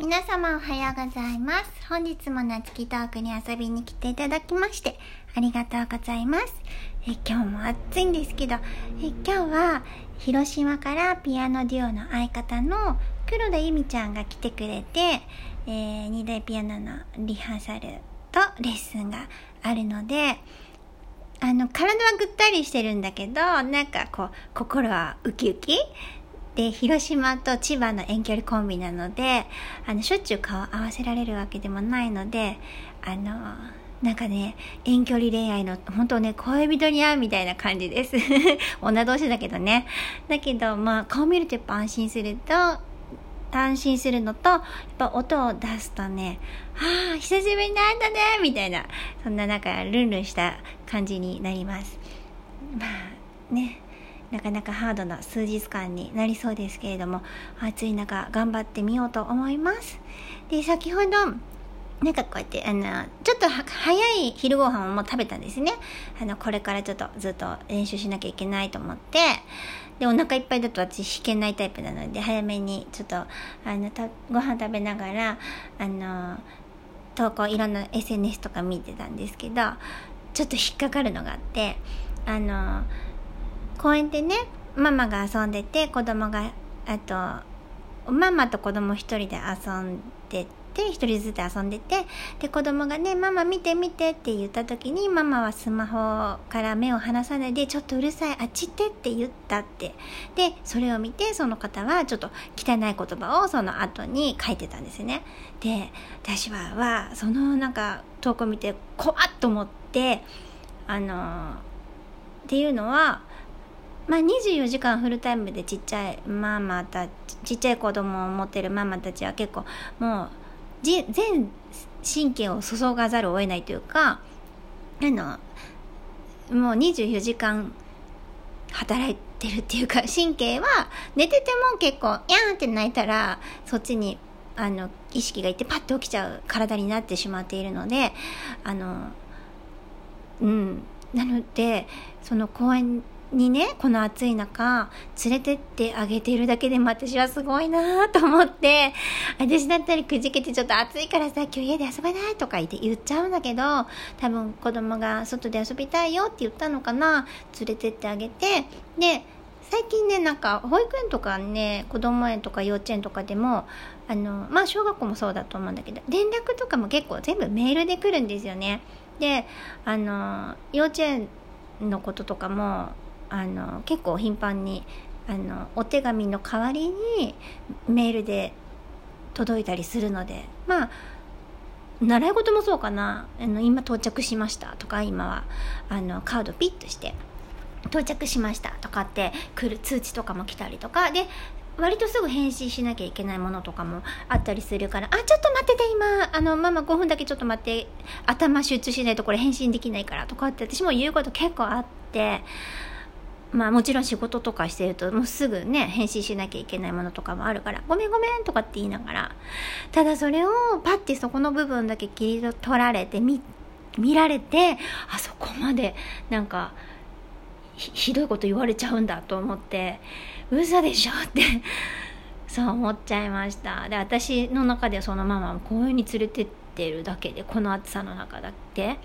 皆様おはようございます。本日もなつきトークに遊びに来ていただきまして、ありがとうございます。え今日も暑いんですけど、え今日は広島からピアノデュオの相方の黒田由美ちゃんが来てくれて、えー、二大ピアノのリハーサルとレッスンがあるので、あの、体はぐったりしてるんだけど、なんかこう、心はウキウキで、広島と千葉の遠距離コンビなので、あの、しょっちゅう顔合わせられるわけでもないので、あの、なんかね、遠距離恋愛の、本当ね、恋人に会うみたいな感じです。女同士だけどね。だけど、まあ、顔見るとやっぱ安心すると、安心するのと、やっぱ音を出すとね、はあ、久しぶりに会えたねみたいな、そんななんかルンルンした感じになります。まあ、ね。なかなかハードな数日間になりそうですけれども、暑い中頑張ってみようと思います。で、先ほど、なんかこうやって、あの、ちょっと早い昼ご飯をもう食べたんですね。あの、これからちょっとずっと練習しなきゃいけないと思って、で、お腹いっぱいだと私弾けないタイプなので、早めにちょっと、あの、たご飯食べながら、あの、投稿いろんな SNS とか見てたんですけど、ちょっと引っかかるのがあって、あの、公園でね、ママが遊んでて、子供が、あと、ママと子供一人で遊んでて、一人ずつ遊んでて、で、子供がね、ママ見て見てって言った時に、ママはスマホから目を離さないで、ちょっとうるさい、あっち行ってって言ったって。で、それを見て、その方はちょっと汚い言葉をその後に書いてたんですね。で、私は、は、そのなんか投稿見て、怖っと思って、あの、っていうのは、まあ、24時間フルタイムでちっちゃいママたちっちゃい子供を持ってるママたちは結構もう全神経を注がざるを得ないというかあのもう24時間働いてるっていうか 神経は寝てても結構やーんって泣いたらそっちにあの意識がいってパッと起きちゃう体になってしまっているのであのうん。なのでその公園にね、この暑い中、連れてってあげてるだけでも私はすごいなと思って、私だったりくじけてちょっと暑いからさ、今日家で遊べないとか言って言っちゃうんだけど、多分子供が外で遊びたいよって言ったのかな、連れてってあげて、で、最近ね、なんか、保育園とかね、子供園とか幼稚園とかでも、あの、まあ、小学校もそうだと思うんだけど、連絡とかも結構全部メールで来るんですよね。で、あの、幼稚園のこととかも、あの結構頻繁にあのお手紙の代わりにメールで届いたりするのでまあ習い事もそうかな。あの今到着しましたとか今はあのカードピッとして到着しましたとかって来る通知とかも来たりとか。で割とすぐ返信しなきゃいけないものとかもあったりするから、あ、ちょっと待ってて、今、あの、ママ5分だけちょっと待って、頭集中しないとこれ返信できないからとかって私も言うこと結構あって、まあもちろん仕事とかしてるともうすぐね返信しなきゃいけないものとかもあるからごめんごめんとかって言いながらただそれをパッてそこの部分だけ切り取られて見見られてあそこまでなんかひどいこと言われちゃうんだと思って嘘でしょって そう思っちゃいました。で私の中ではそのママも公園に連れてってるだけでこの暑さの中だって。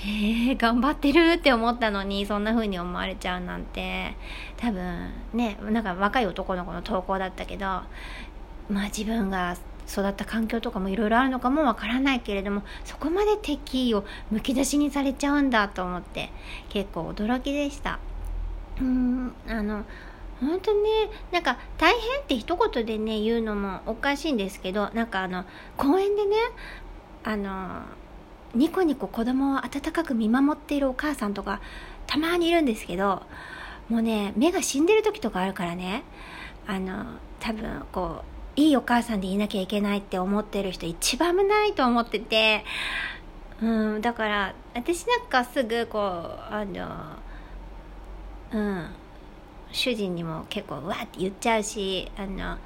へえ頑張ってるって思ったのにそんな風に思われちゃうなんて。多分ねなんか若い男の子の投稿だったけどまあ自分が育った環境とかもいろいろあるのかもわからないけれどもそこまで敵意をむき出しにされちゃうんだと思って結構驚きでした。うんあの本当ねなんか大変って一言でね言うのもおかしいんですけどなんかあの公園でねあのニコニコ子供を温かく見守っているお母さんとかたまにいるんですけどもうね目が死んでる時とかあるからね。あの多分こういいお母さんでいなきゃいけないって思ってる人一番危ないと思ってて。うんだから私なんかすぐこうあのうん主人にも結構うわって言っちゃうしあの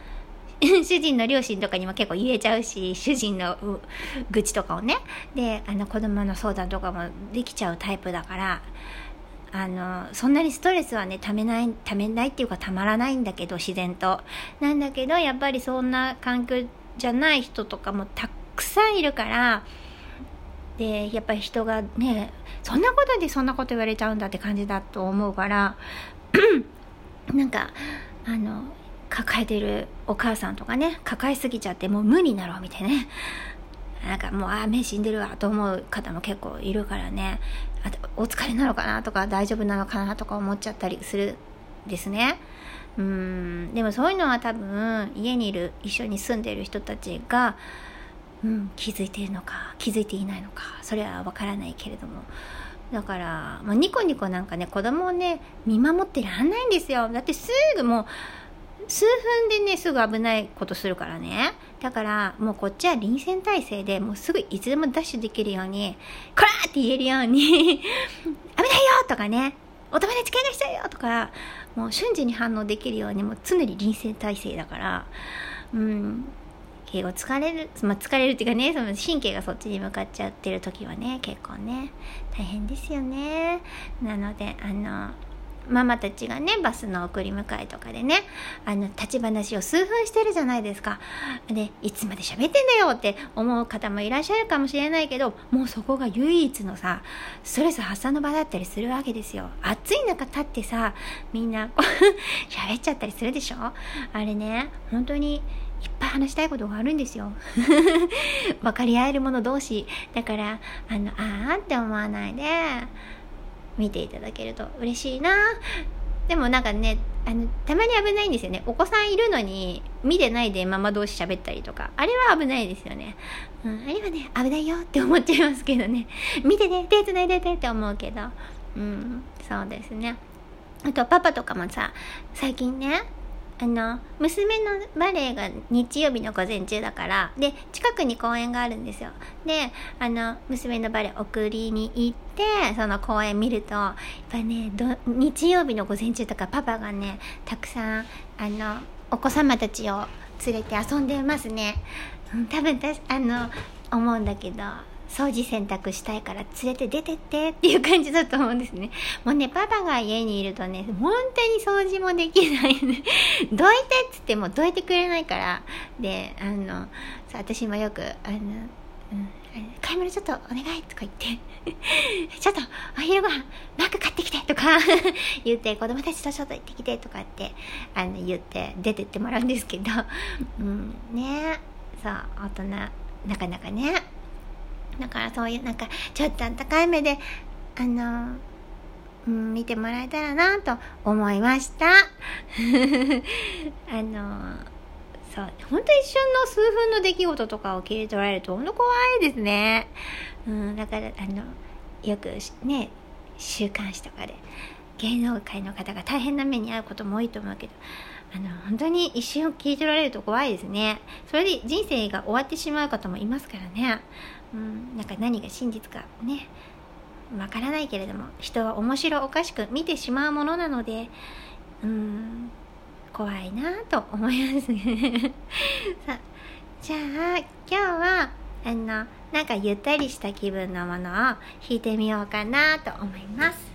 主人の両親とかにも結構言えちゃうし主人の愚痴とかをね。であの子供の相談とかもできちゃうタイプだからあのそんなにストレスはねためないためないっていうかたまらないんだけど自然と。なんだけどやっぱりそんな環境じゃない人とかもたくさんいるからでやっぱり人がねそんなことでそんなこと言われちゃうんだって感じだと思うから なんかあの抱えてるお母さんとかね抱えすぎちゃってもう無になろうみたいなね。なんかもうああ目死んでるわと思う方も結構いるからね。あとお疲れなのかなとか大丈夫なのかなとか思っちゃったりするですね。うんでもそういうのは多分家にいる一緒に住んでる人たちが、うん、気づいてるのか気づいていないのかそれは分からないけれども。だから、まあ、ニコニコなんかね子供をね見守ってらんないんですよ。だってすぐもう数分でねすぐ危ないことするからねだからもうこっちは臨戦態勢でもうすぐいつでもダッシュできるように「こら!」って言えるように「危ないよ!」とかね「お友達怪我しちゃうよ!」とかもう瞬時に反応できるようにもう常に臨戦態勢だからうん敬語疲れる、まあ、疲れるっていうかねその神経がそっちに向かっちゃってる時はね結構ね大変ですよねなのであのママたちがねバスの送り迎えとかでねあの立ち話を数分してるじゃないですかでいつまで喋ってんだよって思う方もいらっしゃるかもしれないけどもうそこが唯一のさストレス発散の場だったりするわけですよ暑い中立ってさみんな 喋っちゃったりするでしょ？あれね本当にいっぱい話したいことがあるんですよ。分かり合える者同士。だから、あの、あーって思わないで、見ていただけると嬉しいな。でもなんかねあのたまに危ないんですよね。お子さんいるのに見てないでママ同士喋ったりとか。あれは危ないですよね、うん、あれはね危ないよって思っちゃいますけどね。見てね手繋いでてって思うけど。うんそうですね。あとパパとかもさ最近ねあの娘のバレエが日曜日の午前中だからで近くに公園があるんですよ。であの娘のバレエ送りに行ってその公園見るとやっぱね日曜日の午前中とかパパがねたくさんあのお子様たちを連れて遊んでますね、うん、多分たあの思うんだけど。掃除洗濯したいから連れて出てってっていう感じだと思うんですね。もうね、パパが家にいるとね、本当に掃除もできないね。どいてっつってもどいてくれないから。で、あの、私もよく、あの、うん、買い物ちょっとお願いとか言って ちょっとお昼ご飯マック買ってきてとか 言って子供たちとちょっと行ってきてとかってあの言って出てってもらうんですけど、うん、ねそう大人なかなかねだからそういうなんかちょっとあったかい目であのうん、見てもらえたらなと思いました。あのそう本当一瞬の数分の出来事とかを切り取られると本当怖いですね、うん、だからあのよくね週刊誌とかで芸能界の方が大変な目に遭うことも多いと思うけどあの本当に一瞬を聞いてられると怖いですね。それで人生が終わってしまう方もいますからね。うん、なんか何が真実かねわからないけれども人は面白おかしく見てしまうものなのでうん怖いなと思います。ね さじゃあ今日はあのなんかゆったりした気分のものを弾いてみようかなと思います。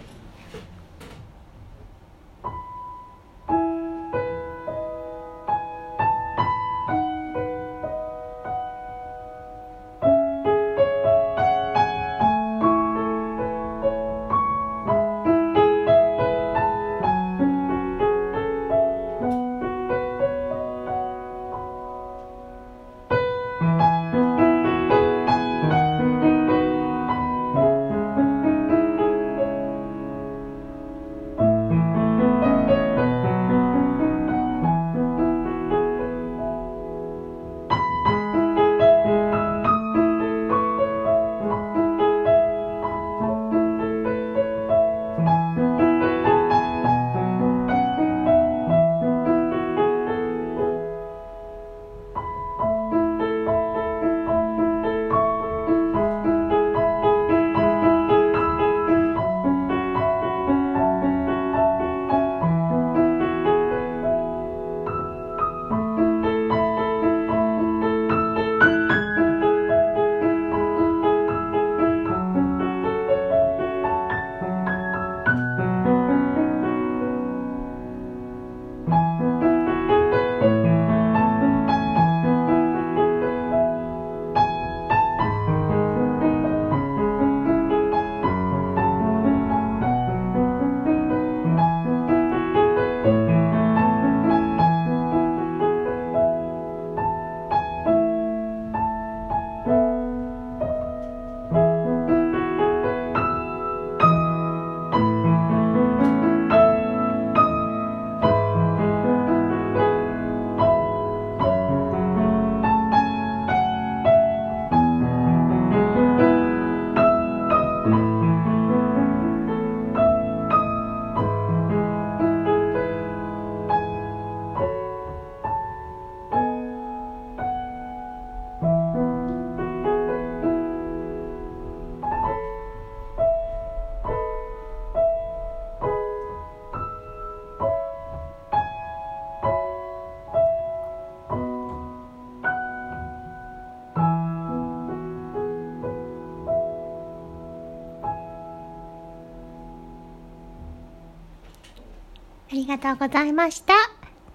りがとうございました。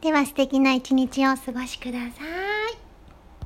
では素敵な一日をお過ごしください。